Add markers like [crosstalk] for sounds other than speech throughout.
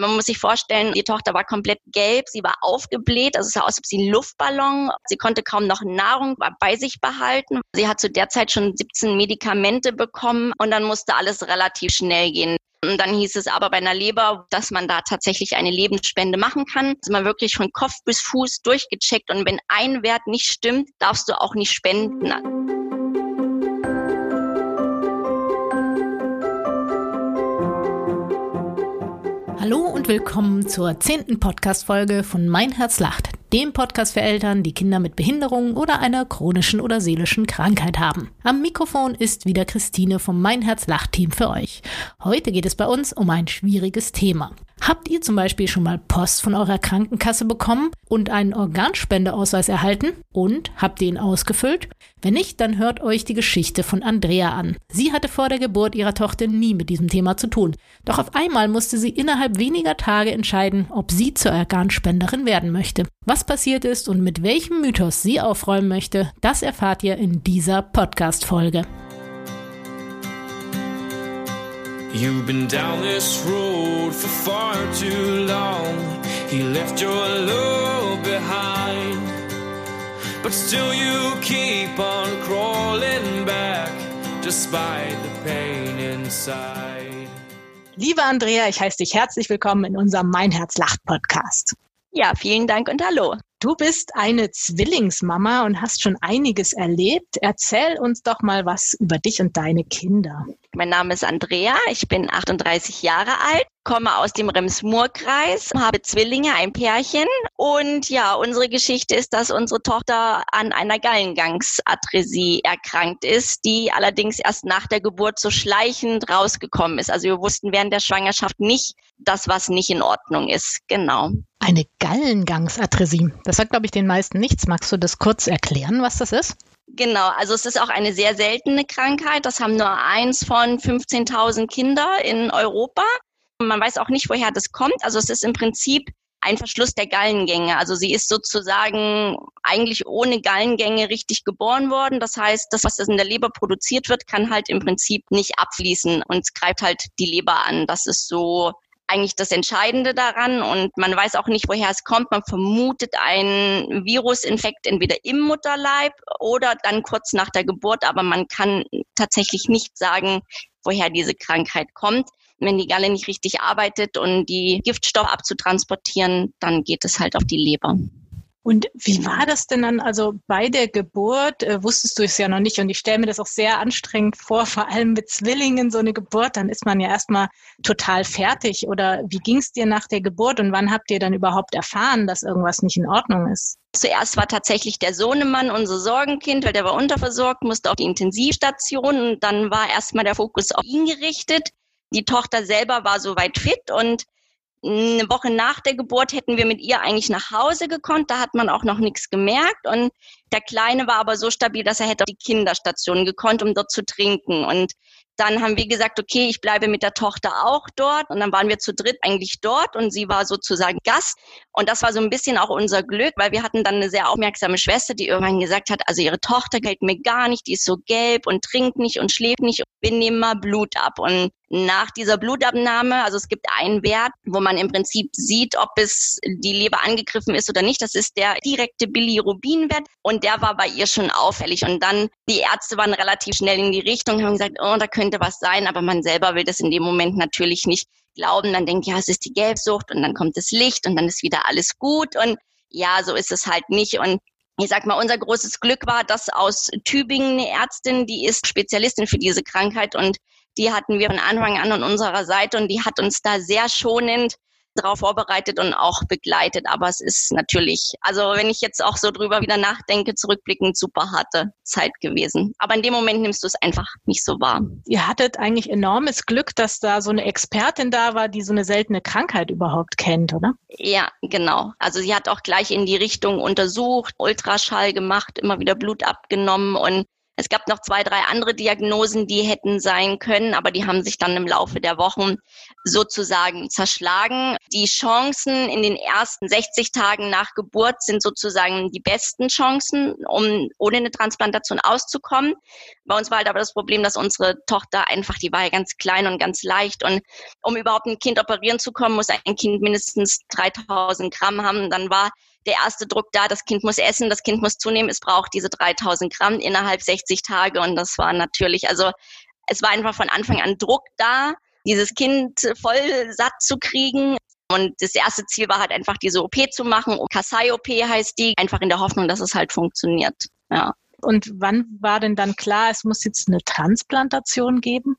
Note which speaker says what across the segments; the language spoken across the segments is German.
Speaker 1: Man muss sich vorstellen, die Tochter war komplett gelb, sie war aufgebläht, also es sah aus, als ob sie einen Luftballon, sie konnte kaum noch Nahrung bei sich behalten. Sie hat zu der Zeit schon 17 Medikamente bekommen und dann musste alles relativ schnell gehen. Und dann hieß es aber bei einer Leber, dass man da tatsächlich eine Lebensspende machen kann. Ist man wirklich von Kopf bis Fuß durchgecheckt und wenn ein Wert nicht stimmt, darfst du auch nicht spenden.
Speaker 2: Hallo und willkommen zur zehnten Podcast-Folge von Mein Herz lacht, dem Podcast für Eltern, die Kinder mit Behinderungen oder einer chronischen oder seelischen Krankheit haben. Am Mikrofon ist wieder Christine vom Mein Herz lacht Team für euch. Heute geht es bei uns um ein schwieriges Thema. Habt ihr zum Beispiel schon mal Post von eurer Krankenkasse bekommen und einen Organspendeausweis erhalten? Und habt ihr ihn ausgefüllt? Wenn nicht, dann hört euch die Geschichte von Andrea an. Sie hatte vor der Geburt ihrer Tochter nie mit diesem Thema zu tun. Doch auf einmal musste sie innerhalb weniger Tage entscheiden, ob sie zur Organspenderin werden möchte. Was passiert ist und mit welchem Mythos sie aufräumen möchte, das erfahrt ihr in dieser Podcast-Folge. You've been down this road for far too long. He left your love behind. But still you keep on crawling back, despite the pain inside. Liebe Andrea, ich heiße dich herzlich willkommen in unserem Mein Herz lacht Podcast.
Speaker 1: Ja, vielen Dank und hallo.
Speaker 2: Du bist eine Zwillingsmama und hast schon einiges erlebt. Erzähl uns doch mal was über dich und deine Kinder.
Speaker 1: Mein Name ist Andrea, ich bin 38 Jahre alt, komme aus dem Rems-Murr-Kreis, habe Zwillinge, ein Pärchen. Und ja, unsere Geschichte ist, dass unsere Tochter an einer Gallengangsadresie erkrankt ist, die allerdings erst nach der Geburt so schleichend rausgekommen ist. Also wir wussten während der Schwangerschaft nicht, dass was nicht in Ordnung ist. Genau.
Speaker 2: Eine Gallengangsadresie. Das sagt, glaube ich, den meisten nichts. Magst du das kurz erklären, was das ist?
Speaker 1: Genau, also es ist auch eine sehr seltene Krankheit. Das haben nur eins von 15.000 Kinder in Europa. Man weiß auch nicht, woher das kommt. Also es ist im Prinzip ein Verschluss der Gallengänge. Also sie ist sozusagen eigentlich ohne Gallengänge richtig geboren worden. Das heißt, das, was in der Leber produziert wird, kann halt im Prinzip nicht abfließen und greift halt die Leber an. Das ist so eigentlich das Entscheidende daran und man weiß auch nicht, woher es kommt. Man vermutet einen Virusinfekt entweder im Mutterleib oder dann kurz nach der Geburt, aber man kann tatsächlich nicht sagen, woher diese Krankheit kommt. Wenn die Galle nicht richtig arbeitet und die Giftstoffe abzutransportieren, dann geht es halt auf die Leber.
Speaker 2: Und wie war das denn dann? Also bei der Geburt äh, wusstest du es ja noch nicht und ich stelle mir das auch sehr anstrengend vor, vor allem mit Zwillingen so eine Geburt, dann ist man ja erstmal total fertig. Oder wie ging es dir nach der Geburt und wann habt ihr dann überhaupt erfahren, dass irgendwas nicht in Ordnung ist?
Speaker 1: Zuerst war tatsächlich der Sohnemann unser Sorgenkind, weil der war unterversorgt, musste auf die Intensivstation und dann war erstmal der Fokus auf ihn gerichtet. Die Tochter selber war soweit fit und eine Woche nach der Geburt hätten wir mit ihr eigentlich nach Hause gekonnt. Da hat man auch noch nichts gemerkt. Und der Kleine war aber so stabil, dass er hätte auf die Kinderstation gekonnt, um dort zu trinken. Und dann haben wir gesagt, okay, ich bleibe mit der Tochter auch dort. Und dann waren wir zu dritt eigentlich dort und sie war sozusagen Gast. Und das war so ein bisschen auch unser Glück, weil wir hatten dann eine sehr aufmerksame Schwester, die irgendwann gesagt hat, also ihre Tochter gefällt mir gar nicht, die ist so gelb und trinkt nicht und schläft nicht. Wir nehmen mal Blut ab. Und nach dieser Blutabnahme, also es gibt einen Wert, wo man im Prinzip sieht, ob es die Leber angegriffen ist oder nicht. Das ist der direkte Bilirubinwert und der war bei ihr schon auffällig. Und dann die Ärzte waren relativ schnell in die Richtung, haben gesagt, oh, da könnte was sein, aber man selber will das in dem Moment natürlich nicht glauben. Dann denkt, ja, es ist die Gelbsucht und dann kommt das Licht und dann ist wieder alles gut und ja, so ist es halt nicht. Und ich sag mal, unser großes Glück war, dass aus Tübingen eine Ärztin, die ist Spezialistin für diese Krankheit und die hatten wir von Anfang an an unserer Seite und die hat uns da sehr schonend darauf vorbereitet und auch begleitet. Aber es ist natürlich, also wenn ich jetzt auch so drüber wieder nachdenke, zurückblickend super harte Zeit gewesen. Aber in dem Moment nimmst du es einfach nicht so wahr.
Speaker 2: Ihr hattet eigentlich enormes Glück, dass da so eine Expertin da war, die so eine seltene Krankheit überhaupt kennt, oder?
Speaker 1: Ja, genau. Also sie hat auch gleich in die Richtung untersucht, Ultraschall gemacht, immer wieder Blut abgenommen und Es gab noch zwei, drei andere Diagnosen, die hätten sein können, aber die haben sich dann im Laufe der Wochen sozusagen zerschlagen. Die Chancen in den ersten 60 Tagen nach Geburt sind sozusagen die besten Chancen, um ohne eine Transplantation auszukommen. Bei uns war halt aber das Problem, dass unsere Tochter einfach, die war ja ganz klein und ganz leicht und um überhaupt ein Kind operieren zu kommen, muss ein Kind mindestens 3000 Gramm haben. Dann war der erste Druck da, das Kind muss essen, das Kind muss zunehmen, es braucht diese 3000 Gramm innerhalb 60 Tage und das war natürlich, also es war einfach von Anfang an Druck da, dieses Kind voll satt zu kriegen. Und das erste Ziel war halt einfach diese OP zu machen. Kasai-OP heißt die, einfach in der Hoffnung, dass es halt funktioniert. Ja.
Speaker 2: Und wann war denn dann klar, es muss jetzt eine Transplantation geben?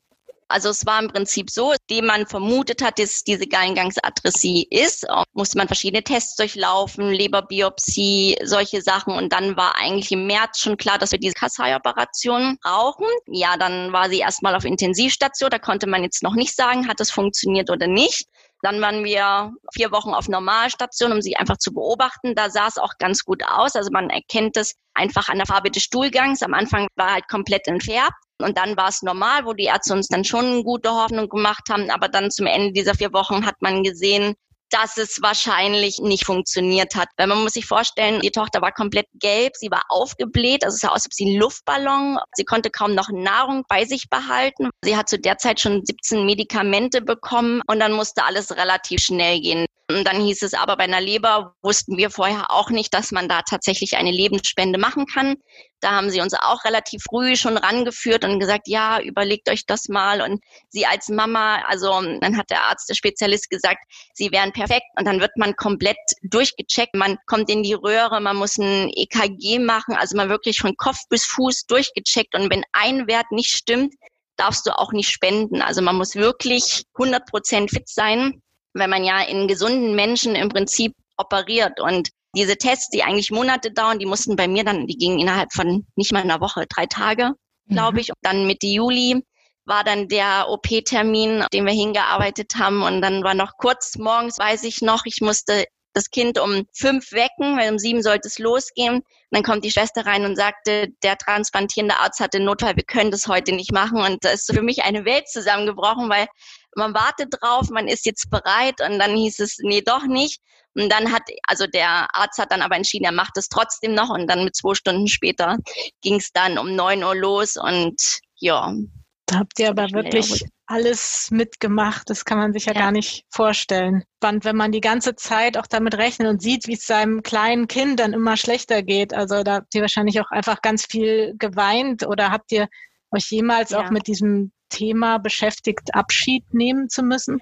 Speaker 1: Also es war im Prinzip so, dem man vermutet hat, dass diese Gallengangsadressie ist, musste man verschiedene Tests durchlaufen, Leberbiopsie, solche Sachen. Und dann war eigentlich im März schon klar, dass wir diese Kassai-Operation brauchen. Ja, dann war sie erstmal auf Intensivstation. Da konnte man jetzt noch nicht sagen, hat das funktioniert oder nicht. Dann waren wir vier Wochen auf Normalstation, um sie einfach zu beobachten. Da sah es auch ganz gut aus. Also man erkennt es einfach an der Farbe des Stuhlgangs. Am Anfang war halt komplett entfärbt. Und dann war es normal, wo die Ärzte uns dann schon gute Hoffnung gemacht haben. Aber dann zum Ende dieser vier Wochen hat man gesehen, dass es wahrscheinlich nicht funktioniert hat. Weil man muss sich vorstellen, die Tochter war komplett gelb, sie war aufgebläht, also es sah aus, als ob sie einen Luftballon, sie konnte kaum noch Nahrung bei sich behalten. Sie hat zu der Zeit schon 17 Medikamente bekommen und dann musste alles relativ schnell gehen. Und dann hieß es aber bei einer Leber, wussten wir vorher auch nicht, dass man da tatsächlich eine Lebensspende machen kann. Da haben sie uns auch relativ früh schon rangeführt und gesagt, ja, überlegt euch das mal. Und sie als Mama, also dann hat der Arzt, der Spezialist gesagt, sie wären perfekt. Und dann wird man komplett durchgecheckt. Man kommt in die Röhre, man muss ein EKG machen, also man wirklich von Kopf bis Fuß durchgecheckt. Und wenn ein Wert nicht stimmt, darfst du auch nicht spenden. Also man muss wirklich 100 Prozent fit sein wenn man ja in gesunden Menschen im Prinzip operiert. Und diese Tests, die eigentlich Monate dauern, die mussten bei mir dann, die gingen innerhalb von nicht mal einer Woche, drei Tage, glaube mhm. ich. Und dann Mitte Juli war dann der OP-Termin, den wir hingearbeitet haben. Und dann war noch kurz morgens, weiß ich noch, ich musste das Kind um fünf wecken, weil um sieben sollte es losgehen. Und dann kommt die Schwester rein und sagte, der transplantierende Arzt hatte Notfall, wir können das heute nicht machen. Und da ist für mich eine Welt zusammengebrochen, weil man wartet drauf, man ist jetzt bereit und dann hieß es, nee, doch nicht. Und dann hat, also der Arzt hat dann aber entschieden, er macht es trotzdem noch und dann mit zwei Stunden später ging es dann um neun Uhr los und ja.
Speaker 2: Da habt ihr aber wirklich alles mitgemacht. Das kann man sich ja, ja, gar nicht vorstellen. Und wenn man die ganze Zeit auch damit rechnet und sieht, wie es seinem kleinen Kind dann immer schlechter geht, also da habt ihr wahrscheinlich auch einfach ganz viel geweint oder habt ihr euch jemals ja. auch mit diesem Thema beschäftigt, Abschied nehmen zu müssen?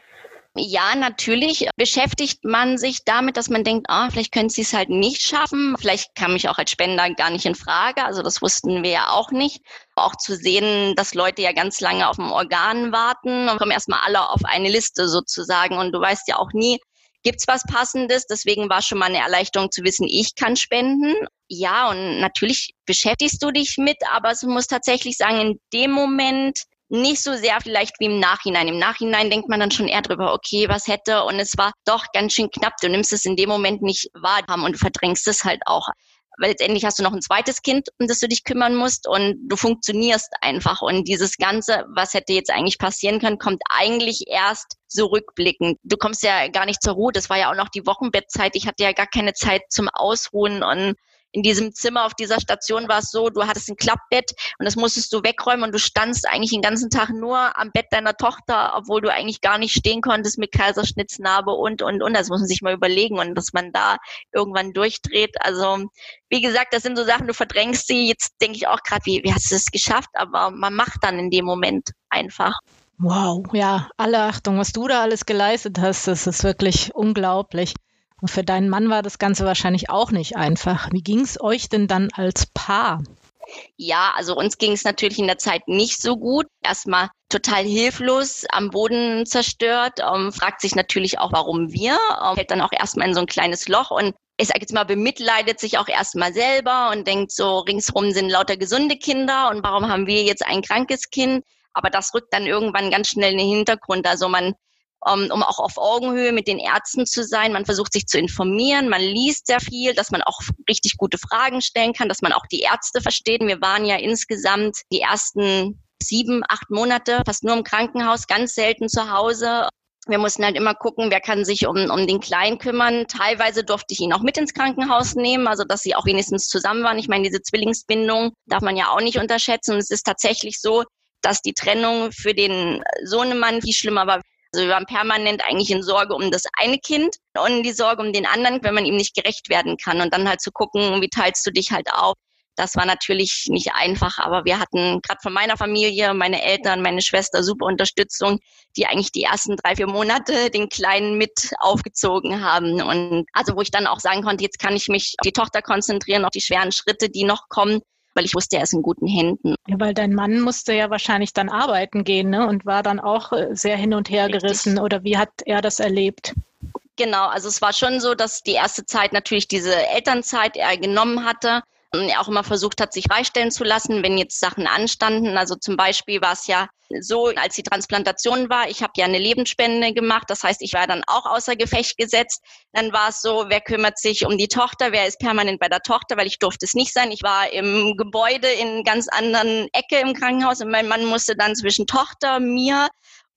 Speaker 1: Ja, natürlich beschäftigt man sich damit, dass man denkt, ah, vielleicht können sie es halt nicht schaffen. Vielleicht kam ich auch als Spender gar nicht in Frage. Also das wussten wir ja auch nicht. Auch zu sehen, dass Leute ja ganz lange auf dem Organ warten und kommen erstmal alle auf eine Liste sozusagen. Und du weißt ja auch nie, gibt's was Passendes? Deswegen war schon mal eine Erleichterung zu wissen, ich kann spenden. Ja, und natürlich beschäftigst du dich mit, aber es muss tatsächlich sagen, in dem Moment nicht so sehr vielleicht wie im Nachhinein. Im Nachhinein denkt man dann schon eher drüber, okay, was hätte und es war doch ganz schön knapp. Du nimmst es in dem Moment nicht wahr und du verdrängst es halt auch. Weil letztendlich hast du noch ein zweites Kind, um das du dich kümmern musst und du funktionierst einfach. Und dieses Ganze, was hätte jetzt eigentlich passieren können, kommt eigentlich erst so rückblickend. Du kommst ja gar nicht zur Ruhe. Das war ja auch noch die Wochenbettzeit. Ich hatte ja gar keine Zeit zum Ausruhen und in diesem Zimmer auf dieser Station war es so, du hattest ein Klappbett und das musstest du wegräumen und du standst eigentlich den ganzen Tag nur am Bett deiner Tochter, obwohl du eigentlich gar nicht stehen konntest mit Kaiserschnitznarbe und, und, und. Das muss man sich mal überlegen und dass man da irgendwann durchdreht. Also, wie gesagt, das sind so Sachen, du verdrängst sie. Jetzt denke ich auch gerade, wie, wie hast du es geschafft? Aber man macht dann in dem Moment einfach.
Speaker 2: Wow, ja, alle Achtung, was du da alles geleistet hast, das ist wirklich unglaublich. Und für deinen Mann war das Ganze wahrscheinlich auch nicht einfach. Wie ging es euch denn dann als Paar?
Speaker 1: Ja, also uns ging es natürlich in der Zeit nicht so gut. Erstmal total hilflos, am Boden zerstört, ähm, fragt sich natürlich auch, warum wir, ähm, fällt dann auch erstmal in so ein kleines Loch und ich sage jetzt mal, bemitleidet sich auch erstmal selber und denkt so, ringsrum sind lauter gesunde Kinder und warum haben wir jetzt ein krankes Kind? Aber das rückt dann irgendwann ganz schnell in den Hintergrund. Also man um, um auch auf Augenhöhe mit den Ärzten zu sein. Man versucht sich zu informieren, man liest sehr viel, dass man auch richtig gute Fragen stellen kann, dass man auch die Ärzte versteht. Wir waren ja insgesamt die ersten sieben, acht Monate fast nur im Krankenhaus, ganz selten zu Hause. Wir mussten halt immer gucken, wer kann sich um, um den Kleinen kümmern. Teilweise durfte ich ihn auch mit ins Krankenhaus nehmen, also dass sie auch wenigstens zusammen waren. Ich meine, diese Zwillingsbindung darf man ja auch nicht unterschätzen. Und es ist tatsächlich so, dass die Trennung für den Sohnemann viel schlimmer war. Also wir waren permanent eigentlich in Sorge um das eine Kind und die Sorge um den anderen, wenn man ihm nicht gerecht werden kann. Und dann halt zu gucken, wie teilst du dich halt auf. Das war natürlich nicht einfach, aber wir hatten gerade von meiner Familie, meine Eltern, meine Schwester super Unterstützung, die eigentlich die ersten drei, vier Monate den Kleinen mit aufgezogen haben. Und also wo ich dann auch sagen konnte, jetzt kann ich mich auf die Tochter konzentrieren, auf die schweren Schritte, die noch kommen weil ich wusste, er ist in guten Händen.
Speaker 2: Ja, weil dein Mann musste ja wahrscheinlich dann arbeiten gehen ne? und war dann auch äh, sehr hin und her Richtig. gerissen. Oder wie hat er das erlebt?
Speaker 1: Genau, also es war schon so, dass die erste Zeit natürlich diese Elternzeit er genommen hatte auch immer versucht hat, sich freistellen zu lassen, wenn jetzt Sachen anstanden. Also zum Beispiel war es ja so, als die Transplantation war, ich habe ja eine Lebensspende gemacht, das heißt, ich war dann auch außer Gefecht gesetzt. Dann war es so, wer kümmert sich um die Tochter, wer ist permanent bei der Tochter, weil ich durfte es nicht sein. Ich war im Gebäude in ganz anderen Ecke im Krankenhaus und mein Mann musste dann zwischen Tochter, mir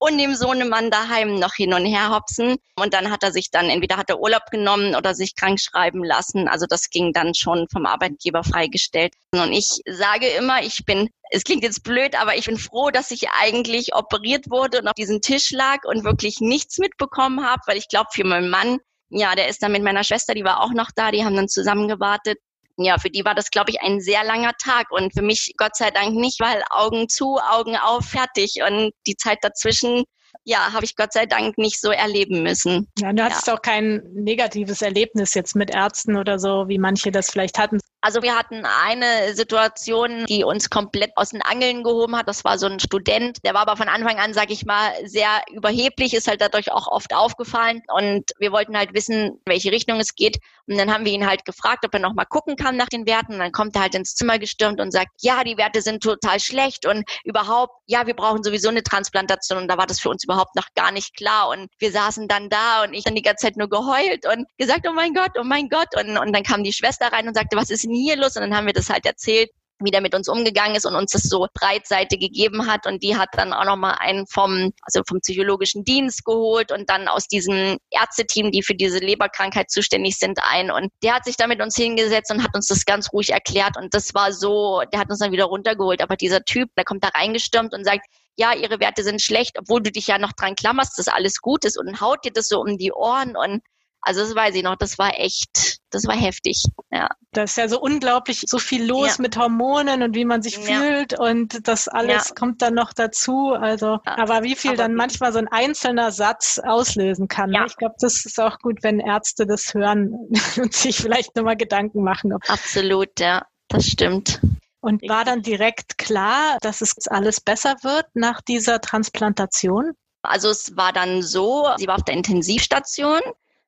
Speaker 1: und dem Sohnemann daheim noch hin und her hopsen. Und dann hat er sich dann, entweder hat er Urlaub genommen oder sich krank schreiben lassen. Also das ging dann schon vom Arbeitgeber freigestellt. Und ich sage immer, ich bin es klingt jetzt blöd, aber ich bin froh, dass ich eigentlich operiert wurde und auf diesem Tisch lag und wirklich nichts mitbekommen habe, weil ich glaube, für meinen Mann, ja, der ist dann mit meiner Schwester, die war auch noch da, die haben dann zusammen gewartet ja, für die war das, glaube ich, ein sehr langer Tag und für mich Gott sei Dank nicht, weil Augen zu, Augen auf, fertig. Und die Zeit dazwischen ja, habe ich Gott sei Dank nicht so erleben müssen.
Speaker 2: Ja, du hattest ja. auch kein negatives Erlebnis jetzt mit Ärzten oder so, wie manche das vielleicht hatten.
Speaker 1: Also wir hatten eine Situation, die uns komplett aus den Angeln gehoben hat. Das war so ein Student, der war aber von Anfang an, sage ich mal, sehr überheblich, ist halt dadurch auch oft aufgefallen. Und wir wollten halt wissen, in welche Richtung es geht. Und dann haben wir ihn halt gefragt, ob er noch mal gucken kann nach den Werten. Und dann kommt er halt ins Zimmer gestürmt und sagt, ja, die Werte sind total schlecht und überhaupt, ja, wir brauchen sowieso eine Transplantation. Und da war das für uns überhaupt noch gar nicht klar. Und wir saßen dann da und ich dann die ganze Zeit nur geheult und gesagt, oh mein Gott, oh mein Gott. Und, und dann kam die Schwester rein und sagte, was ist denn hier los? Und dann haben wir das halt erzählt wie der mit uns umgegangen ist und uns das so breitseite gegeben hat. Und die hat dann auch nochmal einen vom, also vom psychologischen Dienst geholt und dann aus diesem Ärzteteam, die für diese Leberkrankheit zuständig sind, ein. Und der hat sich da mit uns hingesetzt und hat uns das ganz ruhig erklärt. Und das war so, der hat uns dann wieder runtergeholt. Aber dieser Typ, der kommt da reingestürmt und sagt, ja, ihre Werte sind schlecht, obwohl du dich ja noch dran klammerst, dass alles gut ist und haut dir das so um die Ohren und also das weiß ich noch, das war echt, das war heftig. Ja.
Speaker 2: Das ist ja so unglaublich so viel los ja. mit Hormonen und wie man sich ja. fühlt und das alles ja. kommt dann noch dazu. Also, aber wie viel aber dann manchmal so ein einzelner Satz auslösen kann. Ne? Ich glaube, das ist auch gut, wenn Ärzte das hören [laughs] und sich vielleicht nochmal Gedanken machen.
Speaker 1: Absolut, ja, das stimmt.
Speaker 2: Und war dann direkt klar, dass es alles besser wird nach dieser Transplantation?
Speaker 1: Also es war dann so, sie war auf der Intensivstation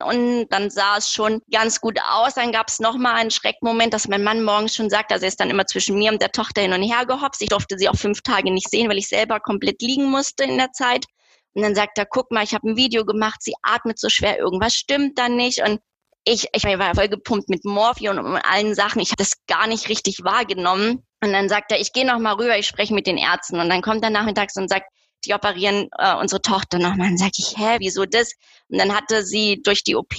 Speaker 1: und dann sah es schon ganz gut aus. Dann gab es nochmal einen Schreckmoment, dass mein Mann morgens schon sagt, also er ist dann immer zwischen mir und der Tochter hin und her gehopst. Ich durfte sie auch fünf Tage nicht sehen, weil ich selber komplett liegen musste in der Zeit. Und dann sagt er, guck mal, ich habe ein Video gemacht, sie atmet so schwer, irgendwas stimmt da nicht. Und ich, ich war voll gepumpt mit Morphium und allen Sachen. Ich habe das gar nicht richtig wahrgenommen. Und dann sagt er, ich gehe noch mal rüber, ich spreche mit den Ärzten. Und dann kommt er nachmittags und sagt, die operieren äh, unsere Tochter nochmal. Dann sage ich, hä, wieso das? Und dann hatte sie durch die OP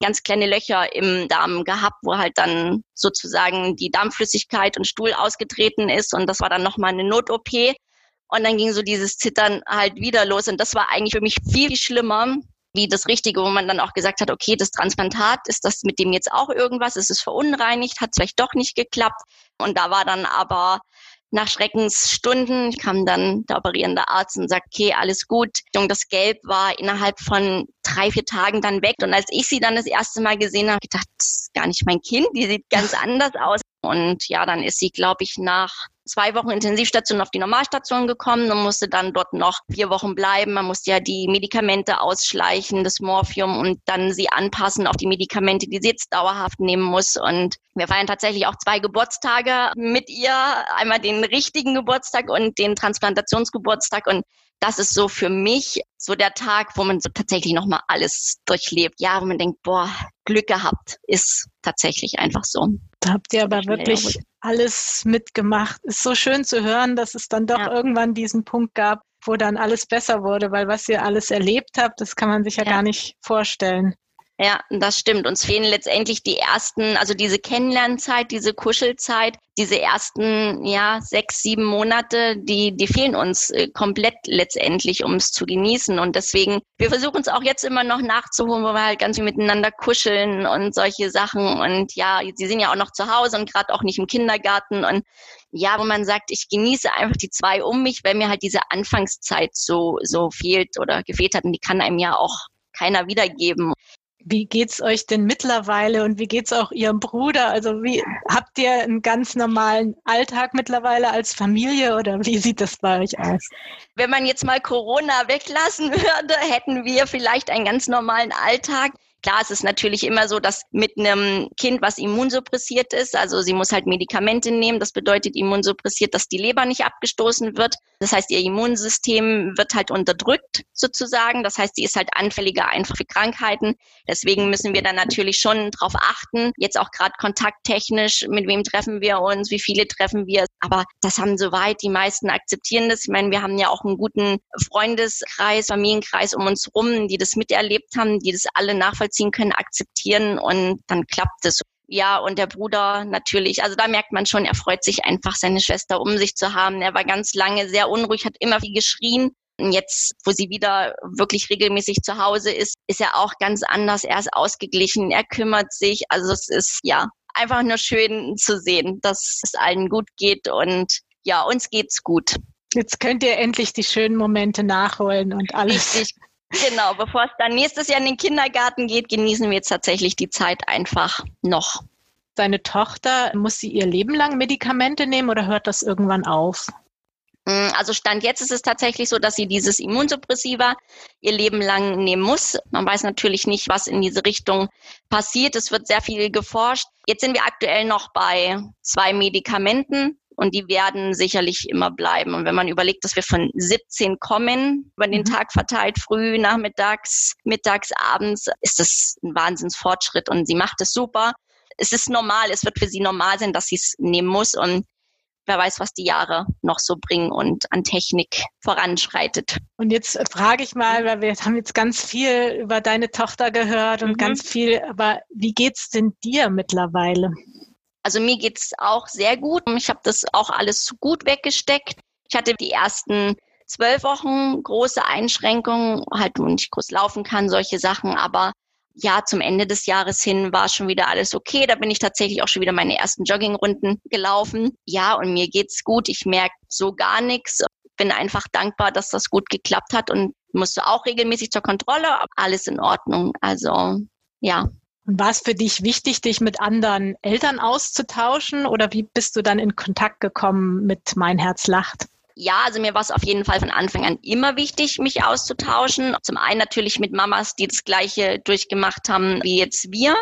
Speaker 1: ganz kleine Löcher im Darm gehabt, wo halt dann sozusagen die Darmflüssigkeit und Stuhl ausgetreten ist. Und das war dann nochmal eine Not-OP. Und dann ging so dieses Zittern halt wieder los. Und das war eigentlich für mich viel, viel schlimmer, wie das Richtige, wo man dann auch gesagt hat, okay, das Transplantat, ist das mit dem jetzt auch irgendwas? Ist es verunreinigt? Hat es vielleicht doch nicht geklappt? Und da war dann aber nach Schreckensstunden kam dann der operierende Arzt und sagt, okay, alles gut. Und das Gelb war innerhalb von drei, vier Tagen dann weg. Und als ich sie dann das erste Mal gesehen habe, gedacht, das ist gar nicht mein Kind, die sieht ganz [laughs] anders aus. Und ja, dann ist sie, glaube ich, nach zwei Wochen Intensivstation auf die Normalstation gekommen und musste dann dort noch vier Wochen bleiben. Man musste ja die Medikamente ausschleichen, das Morphium und dann sie anpassen auf die Medikamente, die sie jetzt dauerhaft nehmen muss. Und wir feiern tatsächlich auch zwei Geburtstage mit ihr. Einmal den richtigen Geburtstag und den Transplantationsgeburtstag. Und das ist so für mich so der Tag, wo man so tatsächlich nochmal alles durchlebt. Ja, wo man denkt, boah, Glück gehabt, ist tatsächlich einfach so.
Speaker 2: Da habt ihr aber wirklich alles mitgemacht. Ist so schön zu hören, dass es dann doch ja. irgendwann diesen Punkt gab, wo dann alles besser wurde, weil was ihr alles erlebt habt, das kann man sich ja, ja. gar nicht vorstellen.
Speaker 1: Ja, das stimmt. Uns fehlen letztendlich die ersten, also diese Kennenlernzeit, diese Kuschelzeit, diese ersten, ja, sechs, sieben Monate, die, die fehlen uns äh, komplett letztendlich, um es zu genießen. Und deswegen, wir versuchen es auch jetzt immer noch nachzuholen, wo wir halt ganz viel miteinander kuscheln und solche Sachen. Und ja, sie sind ja auch noch zu Hause und gerade auch nicht im Kindergarten. Und ja, wo man sagt, ich genieße einfach die zwei um mich, weil mir halt diese Anfangszeit so, so fehlt oder gefehlt hat. Und die kann einem ja auch keiner wiedergeben.
Speaker 2: Wie geht's euch denn mittlerweile und wie geht's auch Ihrem Bruder? Also wie habt ihr einen ganz normalen Alltag mittlerweile als Familie oder wie sieht das bei euch aus?
Speaker 1: Wenn man jetzt mal Corona weglassen [laughs] würde, hätten wir vielleicht einen ganz normalen Alltag. Klar, es ist natürlich immer so, dass mit einem Kind, was immunsuppressiert ist, also sie muss halt Medikamente nehmen, das bedeutet immunsuppressiert, dass die Leber nicht abgestoßen wird. Das heißt, ihr Immunsystem wird halt unterdrückt sozusagen. Das heißt, sie ist halt anfälliger einfach für Krankheiten. Deswegen müssen wir dann natürlich schon drauf achten. Jetzt auch gerade kontakttechnisch, mit wem treffen wir uns, wie viele treffen wir. Aber das haben soweit die meisten akzeptieren das. Ich meine, wir haben ja auch einen guten Freundeskreis, Familienkreis um uns rum, die das miterlebt haben, die das alle nachvollziehen nachvollziehen können, akzeptieren und dann klappt es. Ja, und der Bruder natürlich, also da merkt man schon, er freut sich einfach, seine Schwester um sich zu haben. Er war ganz lange sehr unruhig, hat immer viel geschrien. Und jetzt, wo sie wieder wirklich regelmäßig zu Hause ist, ist er auch ganz anders. Er ist ausgeglichen, er kümmert sich. Also es ist ja einfach nur schön zu sehen, dass es allen gut geht und ja, uns geht's gut.
Speaker 2: Jetzt könnt ihr endlich die schönen Momente nachholen und alles.
Speaker 1: Richtig, Genau, bevor es dann nächstes Jahr in den Kindergarten geht, genießen wir jetzt tatsächlich die Zeit einfach noch.
Speaker 2: Deine Tochter, muss sie ihr Leben lang Medikamente nehmen oder hört das irgendwann auf?
Speaker 1: Mm, also Stand jetzt ist es tatsächlich so, dass sie dieses Immunsuppressiva ihr Leben lang nehmen muss. Man weiß natürlich nicht, was in diese Richtung passiert. Es wird sehr viel geforscht. Jetzt sind wir aktuell noch bei zwei Medikamenten und die werden sicherlich immer bleiben. Und wenn man überlegt, dass wir von 17 kommen, über den mhm. Tag verteilt, früh, nachmittags, mittags, abends, ist das ein Wahnsinnsfortschritt und sie macht es super. Es ist normal, es wird für sie normal sein, dass sie es nehmen muss und wer weiß, was die Jahre noch so bringen und an Technik voranschreitet.
Speaker 2: Und jetzt frage ich mal, weil wir haben jetzt ganz viel über deine Tochter gehört und mhm. ganz viel, aber wie geht's denn dir mittlerweile?
Speaker 1: Also mir geht's auch sehr gut. Ich habe das auch alles gut weggesteckt. Ich hatte die ersten zwölf Wochen große Einschränkungen, halt, wo ich nicht groß laufen kann, solche Sachen. Aber ja, zum Ende des Jahres hin war schon wieder alles okay. Da bin ich tatsächlich auch schon wieder meine ersten Joggingrunden gelaufen. Ja, und mir geht's gut. Ich merke so gar nichts. Bin einfach dankbar, dass das gut geklappt hat und musste auch regelmäßig zur Kontrolle. Alles in Ordnung. Also ja,
Speaker 2: und war es für dich wichtig, dich mit anderen Eltern auszutauschen oder wie bist du dann in Kontakt gekommen mit Mein Herz lacht?
Speaker 1: Ja, also mir war es auf jeden Fall von Anfang an immer wichtig, mich auszutauschen. Zum einen natürlich mit Mamas, die das Gleiche durchgemacht haben wie jetzt wir.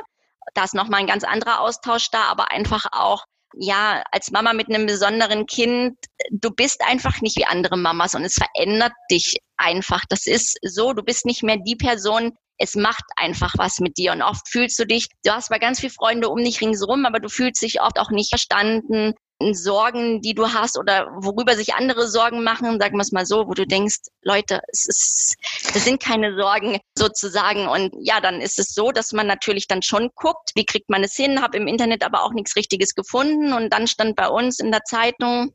Speaker 1: Da ist nochmal ein ganz anderer Austausch da, aber einfach auch, ja, als Mama mit einem besonderen Kind, du bist einfach nicht wie andere Mamas und es verändert dich einfach. Das ist so, du bist nicht mehr die Person, es macht einfach was mit dir und oft fühlst du dich, du hast zwar ganz viele Freunde um dich ringsherum, aber du fühlst dich oft auch nicht verstanden. Sorgen, die du hast oder worüber sich andere Sorgen machen, sagen wir es mal so, wo du denkst, Leute, es ist, das sind keine Sorgen sozusagen. Und ja, dann ist es so, dass man natürlich dann schon guckt, wie kriegt man es hin, habe im Internet aber auch nichts Richtiges gefunden. Und dann stand bei uns in der Zeitung,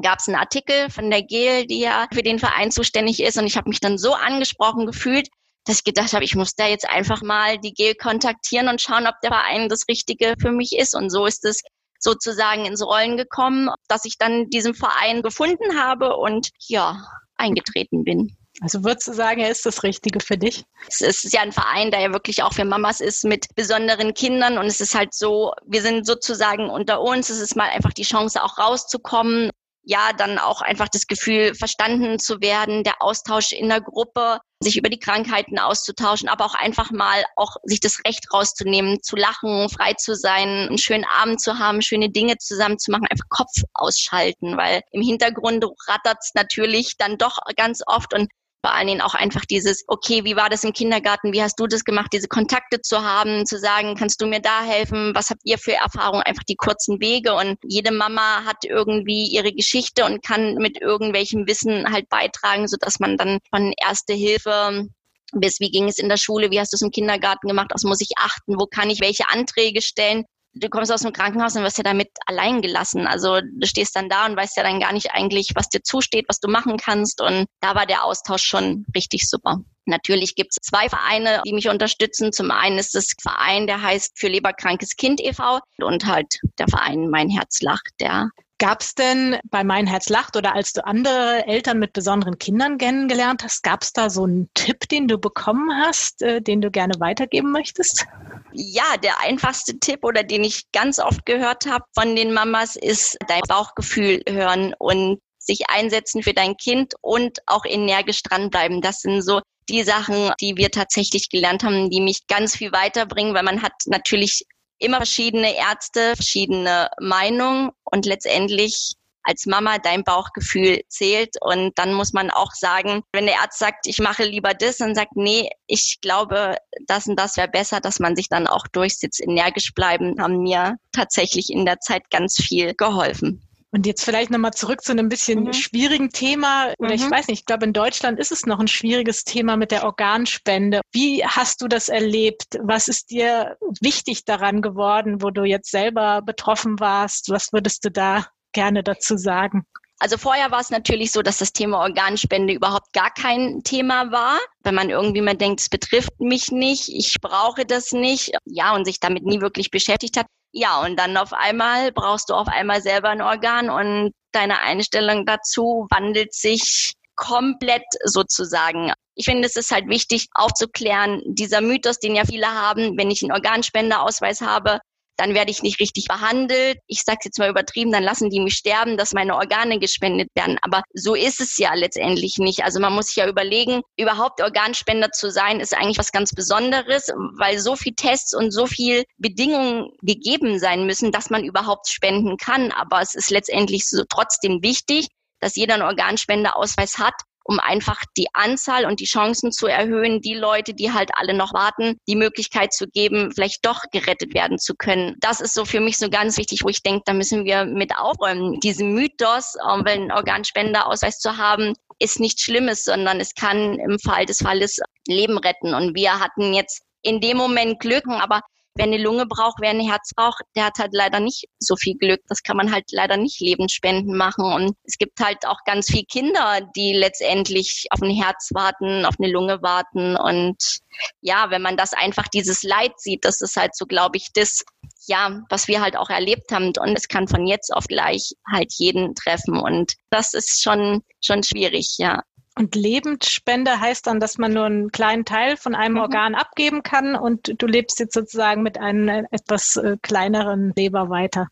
Speaker 1: gab es einen Artikel von der GEL, die ja für den Verein zuständig ist. Und ich habe mich dann so angesprochen gefühlt, dass ich gedacht habe, ich muss da jetzt einfach mal die GEL kontaktieren und schauen, ob der Verein das Richtige für mich ist. Und so ist es sozusagen ins Rollen gekommen, dass ich dann diesen Verein gefunden habe und ja, eingetreten bin.
Speaker 2: Also würdest du sagen, er ist das Richtige für dich?
Speaker 1: Es ist ja ein Verein, der ja wirklich auch für Mamas ist mit besonderen Kindern und es ist halt so, wir sind sozusagen unter uns, es ist mal einfach die Chance auch rauszukommen ja, dann auch einfach das Gefühl, verstanden zu werden, der Austausch in der Gruppe, sich über die Krankheiten auszutauschen, aber auch einfach mal auch sich das Recht rauszunehmen, zu lachen, frei zu sein, einen schönen Abend zu haben, schöne Dinge zusammen zu machen, einfach Kopf ausschalten, weil im Hintergrund rattert's natürlich dann doch ganz oft und vor allen Dingen auch einfach dieses, okay, wie war das im Kindergarten, wie hast du das gemacht, diese Kontakte zu haben, zu sagen, kannst du mir da helfen, was habt ihr für Erfahrungen, einfach die kurzen Wege. Und jede Mama hat irgendwie ihre Geschichte und kann mit irgendwelchem Wissen halt beitragen, sodass man dann von Erste Hilfe bis wie ging es in der Schule, wie hast du es im Kindergarten gemacht, was muss ich achten, wo kann ich welche Anträge stellen, du kommst aus dem Krankenhaus und wirst ja damit allein gelassen. Also du stehst dann da und weißt ja dann gar nicht eigentlich, was dir zusteht, was du machen kannst. Und da war der Austausch schon richtig super. Natürlich gibt es zwei Vereine, die mich unterstützen. Zum einen ist das Verein, der heißt für leberkrankes Kind e.V. und halt der Verein Mein Herz lacht, der
Speaker 2: Gab es denn bei Mein Herz lacht oder als du andere Eltern mit besonderen Kindern kennengelernt hast, gab es da so einen Tipp, den du bekommen hast, äh, den du gerne weitergeben möchtest?
Speaker 1: Ja, der einfachste Tipp oder den ich ganz oft gehört habe von den Mamas ist dein Bauchgefühl hören und sich einsetzen für dein Kind und auch energisch dranbleiben. Das sind so die Sachen, die wir tatsächlich gelernt haben, die mich ganz viel weiterbringen, weil man hat natürlich immer verschiedene Ärzte, verschiedene Meinungen und letztendlich als Mama dein Bauchgefühl zählt. Und dann muss man auch sagen, wenn der Arzt sagt, ich mache lieber das, dann sagt, nee, ich glaube, das und das wäre besser, dass man sich dann auch durchsitzt. Energisch bleiben haben mir tatsächlich in der Zeit ganz viel geholfen.
Speaker 2: Und jetzt vielleicht nochmal zurück zu einem bisschen mhm. schwierigen Thema. Oder mhm. ich weiß nicht, ich glaube, in Deutschland ist es noch ein schwieriges Thema mit der Organspende. Wie hast du das erlebt? Was ist dir wichtig daran geworden, wo du jetzt selber betroffen warst? Was würdest du da gerne dazu sagen?
Speaker 1: Also vorher war es natürlich so, dass das Thema Organspende überhaupt gar kein Thema war, wenn man irgendwie mal denkt, es betrifft mich nicht, ich brauche das nicht, ja, und sich damit nie wirklich beschäftigt hat. Ja, und dann auf einmal brauchst du auf einmal selber ein Organ und deine Einstellung dazu wandelt sich komplett sozusagen. Ich finde, es ist halt wichtig aufzuklären, dieser Mythos, den ja viele haben, wenn ich einen Organspendeausweis habe, dann werde ich nicht richtig behandelt. Ich sage jetzt mal übertrieben, dann lassen die mich sterben, dass meine Organe gespendet werden. Aber so ist es ja letztendlich nicht. Also man muss sich ja überlegen, überhaupt Organspender zu sein, ist eigentlich was ganz Besonderes, weil so viel Tests und so viel Bedingungen gegeben sein müssen, dass man überhaupt spenden kann. Aber es ist letztendlich so trotzdem wichtig, dass jeder einen Organspendeausweis hat, um einfach die Anzahl und die Chancen zu erhöhen, die Leute, die halt alle noch warten, die Möglichkeit zu geben, vielleicht doch gerettet werden zu können. Das ist so für mich so ganz wichtig, wo ich denke, da müssen wir mit aufräumen. Diesen Mythos, um einen Organspenderausweis zu haben, ist nichts Schlimmes, sondern es kann im Fall des Falles Leben retten. Und wir hatten jetzt in dem Moment Glück, aber wer eine Lunge braucht, wer ein Herz braucht, der hat halt leider nicht so viel Glück. Das kann man halt leider nicht Lebensspenden machen. Und es gibt halt auch ganz viele Kinder, die letztendlich auf ein Herz warten, auf eine Lunge warten. Und ja, wenn man das einfach dieses Leid sieht, das ist halt so, glaube ich, das, ja, was wir halt auch erlebt haben. Und es kann von jetzt auf gleich halt jeden treffen. Und das ist schon, schon schwierig, ja.
Speaker 2: Und Lebensspende heißt dann, dass man nur einen kleinen Teil von einem mhm. Organ abgeben kann und du lebst jetzt sozusagen mit einem etwas äh, kleineren Leber weiter.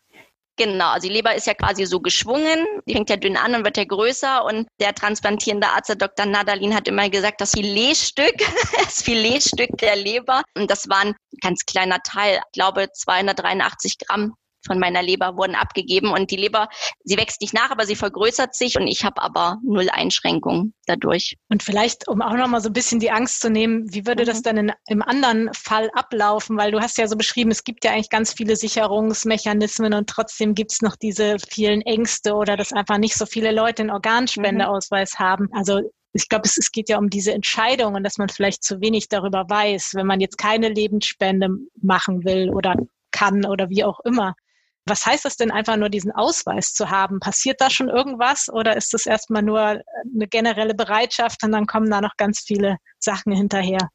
Speaker 1: Genau, also die Leber ist ja quasi so geschwungen, die fängt ja dünn an und wird ja größer und der transplantierende Arzt, der Dr. Nadalin, hat immer gesagt, das Filetstück, [laughs] das Filetstück der Leber und das war ein ganz kleiner Teil, ich glaube 283 Gramm von meiner Leber wurden abgegeben und die Leber, sie wächst nicht nach, aber sie vergrößert sich und ich habe aber null Einschränkungen dadurch.
Speaker 2: Und vielleicht, um auch nochmal so ein bisschen die Angst zu nehmen, wie würde mhm. das dann in, im anderen Fall ablaufen? Weil du hast ja so beschrieben, es gibt ja eigentlich ganz viele Sicherungsmechanismen und trotzdem gibt es noch diese vielen Ängste oder dass einfach nicht so viele Leute einen Organspendeausweis mhm. haben. Also ich glaube, es, es, geht ja um diese Entscheidung und dass man vielleicht zu wenig darüber weiß, wenn man jetzt keine Lebensspende machen will oder kann oder wie auch immer. Was heißt das denn einfach nur, diesen Ausweis zu haben? Passiert da schon irgendwas oder ist das erstmal nur eine generelle Bereitschaft und dann kommen da noch ganz viele Sachen hinterher?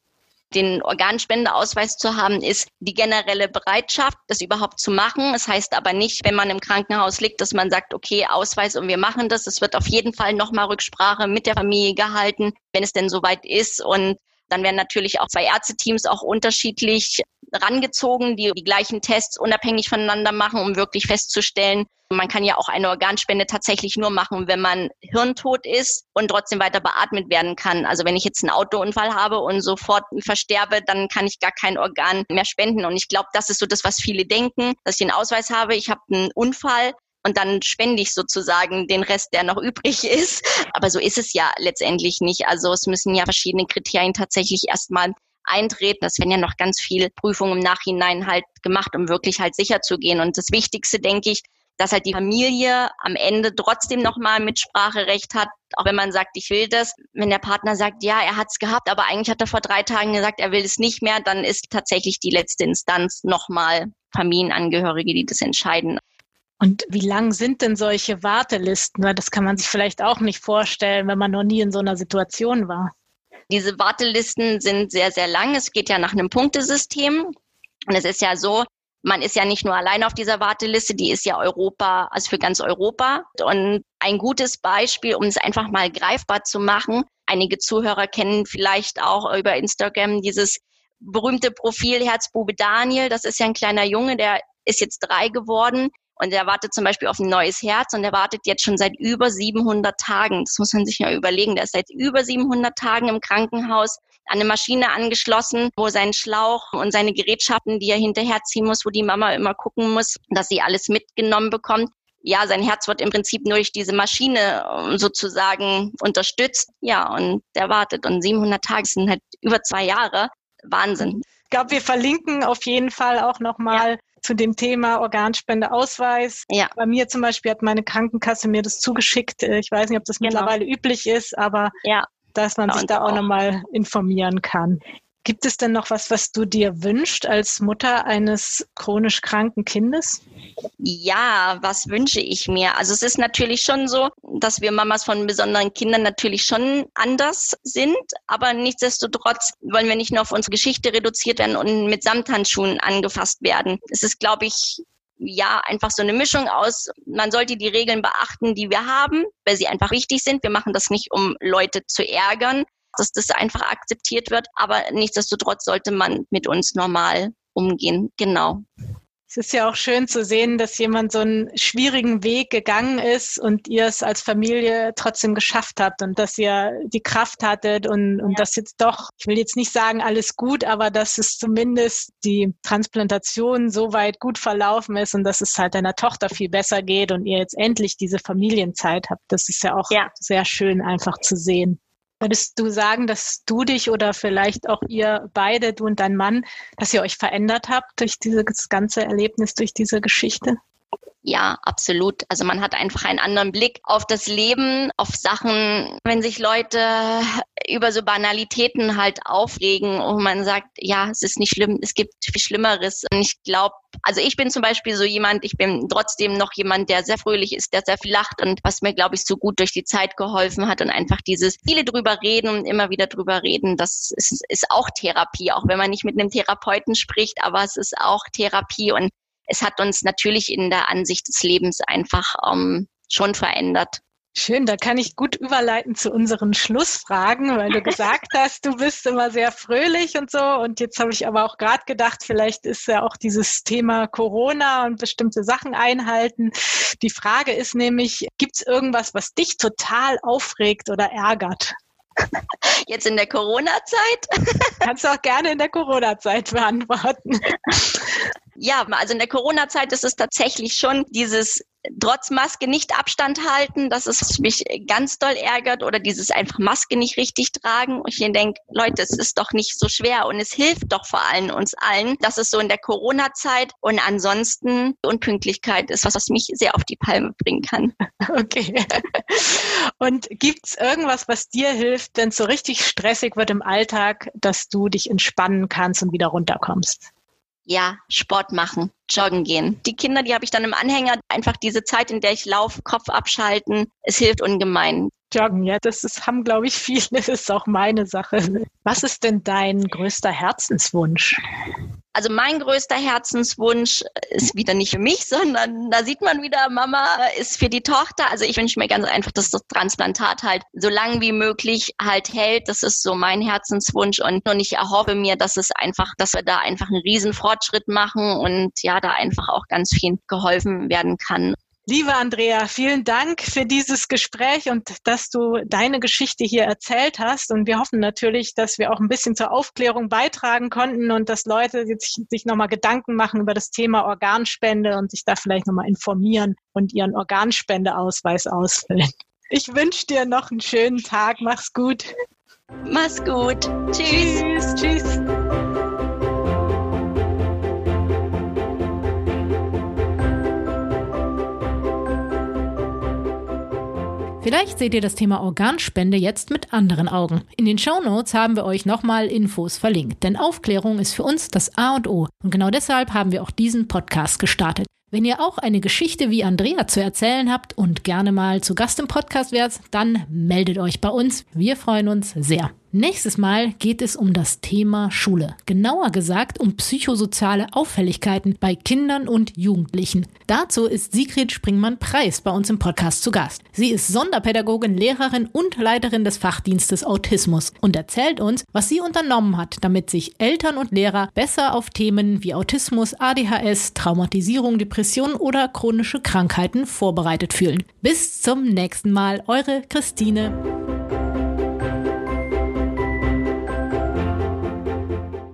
Speaker 1: Den Organspendeausweis zu haben, ist die generelle Bereitschaft, das überhaupt zu machen. Es das heißt aber nicht, wenn man im Krankenhaus liegt, dass man sagt, okay, Ausweis und wir machen das. Es wird auf jeden Fall nochmal Rücksprache mit der Familie gehalten, wenn es denn soweit ist. Und dann werden natürlich auch zwei Ärzteteams auch unterschiedlich rangezogen, die die gleichen Tests unabhängig voneinander machen, um wirklich festzustellen, man kann ja auch eine Organspende tatsächlich nur machen, wenn man hirntot ist und trotzdem weiter beatmet werden kann. Also wenn ich jetzt einen Autounfall habe und sofort versterbe, dann kann ich gar kein Organ mehr spenden. Und ich glaube, das ist so das, was viele denken, dass ich einen Ausweis habe, ich habe einen Unfall und dann spende ich sozusagen den Rest, der noch übrig ist. Aber so ist es ja letztendlich nicht. Also es müssen ja verschiedene Kriterien tatsächlich erstmal eintreten. Das werden ja noch ganz viele Prüfungen im Nachhinein halt gemacht, um wirklich halt sicher zu gehen. Und das Wichtigste, denke ich, dass halt die Familie am Ende trotzdem nochmal Mitspracherecht hat, auch wenn man sagt, ich will das. Wenn der Partner sagt, ja, er hat es gehabt, aber eigentlich hat er vor drei Tagen gesagt, er will es nicht mehr, dann ist tatsächlich die letzte Instanz nochmal Familienangehörige, die das entscheiden.
Speaker 2: Und wie lang sind denn solche Wartelisten? Das kann man sich vielleicht auch nicht vorstellen, wenn man noch nie in so einer Situation war.
Speaker 1: Diese Wartelisten sind sehr, sehr lang. Es geht ja nach einem Punktesystem. Und es ist ja so, man ist ja nicht nur allein auf dieser Warteliste, die ist ja Europa, also für ganz Europa. Und ein gutes Beispiel, um es einfach mal greifbar zu machen, einige Zuhörer kennen vielleicht auch über Instagram dieses berühmte Profil Herzbube Daniel. Das ist ja ein kleiner Junge, der ist jetzt drei geworden. Und er wartet zum Beispiel auf ein neues Herz und er wartet jetzt schon seit über 700 Tagen. Das muss man sich ja überlegen. Der ist seit über 700 Tagen im Krankenhaus an eine Maschine angeschlossen, wo sein Schlauch und seine Gerätschaften, die er hinterherziehen muss, wo die Mama immer gucken muss, dass sie alles mitgenommen bekommt. Ja, sein Herz wird im Prinzip nur durch diese Maschine ähm, sozusagen unterstützt. Ja, und der wartet. Und 700 Tage sind halt über zwei Jahre. Wahnsinn.
Speaker 2: Ich glaube, wir verlinken auf jeden Fall auch nochmal ja zu dem Thema Organspendeausweis. Ja. Bei mir zum Beispiel hat meine Krankenkasse mir das zugeschickt. Äh, ich weiß nicht, ob das genau. mittlerweile üblich ist, aber ja. dass man sich da auch, auch nochmal informieren kann. Gibt es denn noch was, was du dir wünschst als Mutter eines chronisch kranken Kindes?
Speaker 1: Ja, was wünsche ich mir? Also es ist natürlich schon so, dass wir Mamas von besonderen Kindern natürlich schon anders sind, aber nichtsdestotrotz wollen wir nicht nur auf unsere Geschichte reduziert werden und mit Samthandschuhen angefasst werden. Es ist, glaube ich, ja, einfach so eine Mischung aus, man sollte die Regeln beachten, die wir haben, weil sie einfach wichtig sind. Wir machen das nicht, um Leute zu ärgern, dass das einfach akzeptiert wird. Aber nichtsdestotrotz sollte man mit uns normal umgehen. Genau.
Speaker 2: Es ist ja auch schön zu sehen, dass jemand so einen schwierigen Weg gegangen ist und ihr es als Familie trotzdem geschafft habt und dass ihr die Kraft hattet und, und ja. dass jetzt doch, ich will jetzt nicht sagen alles gut, aber dass es zumindest die Transplantation so weit gut verlaufen ist und dass es halt deiner Tochter viel besser geht und ihr jetzt endlich diese Familienzeit habt. Das ist ja auch ja. sehr schön einfach zu sehen. Würdest du sagen, dass du dich oder vielleicht auch ihr beide, du und dein Mann, dass ihr euch verändert habt durch dieses ganze Erlebnis, durch diese Geschichte?
Speaker 1: Ja, absolut. Also man hat einfach einen anderen Blick auf das Leben, auf Sachen, wenn sich Leute über so Banalitäten halt aufregen und man sagt, ja, es ist nicht schlimm, es gibt viel Schlimmeres. Und ich glaube, also ich bin zum Beispiel so jemand, ich bin trotzdem noch jemand, der sehr fröhlich ist, der sehr viel lacht und was mir, glaube ich, so gut durch die Zeit geholfen hat und einfach dieses viele drüber reden und immer wieder drüber reden, das ist, ist auch Therapie, auch wenn man nicht mit einem Therapeuten spricht, aber es ist auch Therapie und es hat uns natürlich in der Ansicht des Lebens einfach ähm, schon verändert.
Speaker 2: Schön, da kann ich gut überleiten zu unseren Schlussfragen, weil du [laughs] gesagt hast, du bist immer sehr fröhlich und so. Und jetzt habe ich aber auch gerade gedacht, vielleicht ist ja auch dieses Thema Corona und bestimmte Sachen einhalten. Die Frage ist nämlich, gibt es irgendwas, was dich total aufregt oder ärgert? [laughs]
Speaker 1: Jetzt in der Corona-Zeit?
Speaker 2: Kannst du auch gerne in der Corona-Zeit beantworten. [laughs]
Speaker 1: Ja, also in der Corona-Zeit ist es tatsächlich schon dieses trotz Maske nicht Abstand halten, dass es mich ganz doll ärgert oder dieses einfach Maske nicht richtig tragen. Und ich denke, Leute, es ist doch nicht so schwer und es hilft doch vor allem uns allen. Das ist so in der Corona-Zeit und ansonsten Unpünktlichkeit ist was, was mich sehr auf die Palme bringen kann. [laughs]
Speaker 2: Okay. Und gibt's irgendwas, was dir hilft, wenn es so richtig stressig wird im Alltag, dass du dich entspannen kannst und wieder runterkommst?
Speaker 1: Ja, Sport machen, joggen gehen. Die Kinder, die habe ich dann im Anhänger, einfach diese Zeit, in der ich laufe, Kopf abschalten, es hilft ungemein.
Speaker 2: Joggen, ja, das ist, haben, glaube ich, viele, [laughs] das ist auch meine Sache. Was ist denn dein größter Herzenswunsch?
Speaker 1: Also mein größter Herzenswunsch ist wieder nicht für mich, [laughs] sondern da sieht man wieder, Mama ist für die Tochter. Also ich wünsche mir ganz einfach, dass das Transplantat halt so lange wie möglich halt hält. Das ist so mein Herzenswunsch und, und ich erhoffe mir, dass es einfach, dass wir da einfach einen riesen Fortschritt machen und ja, da einfach auch ganz viel geholfen werden kann.
Speaker 2: Liebe Andrea, vielen Dank für dieses Gespräch und dass du deine Geschichte hier erzählt hast. Und wir hoffen natürlich, dass wir auch ein bisschen zur Aufklärung beitragen konnten und dass Leute sich, sich nochmal Gedanken machen über das Thema Organspende und sich da vielleicht nochmal informieren und ihren Organspendeausweis ausfüllen. Ich wünsche dir noch einen schönen Tag. Mach's gut.
Speaker 1: Mach's gut. Tschüss. Tschüss. tschüss.
Speaker 2: Vielleicht seht ihr das Thema Organspende jetzt mit anderen Augen. In den Show Notes haben wir euch nochmal Infos verlinkt, denn Aufklärung ist für uns das A und O. Und genau deshalb haben wir auch diesen Podcast gestartet. Wenn ihr auch eine Geschichte wie Andrea zu erzählen habt und gerne mal zu Gast im Podcast wärt, dann meldet euch bei uns. Wir freuen uns sehr. Nächstes Mal geht es um das Thema Schule. Genauer gesagt um psychosoziale Auffälligkeiten bei Kindern und Jugendlichen. Dazu ist Sigrid Springmann-Preis bei uns im Podcast zu Gast. Sie ist Sonderpädagogin, Lehrerin und Leiterin des Fachdienstes Autismus und erzählt uns, was sie unternommen hat, damit sich Eltern und Lehrer besser auf Themen wie Autismus, ADHS, Traumatisierung, Depression oder chronische Krankheiten vorbereitet fühlen. Bis zum nächsten Mal, eure Christine.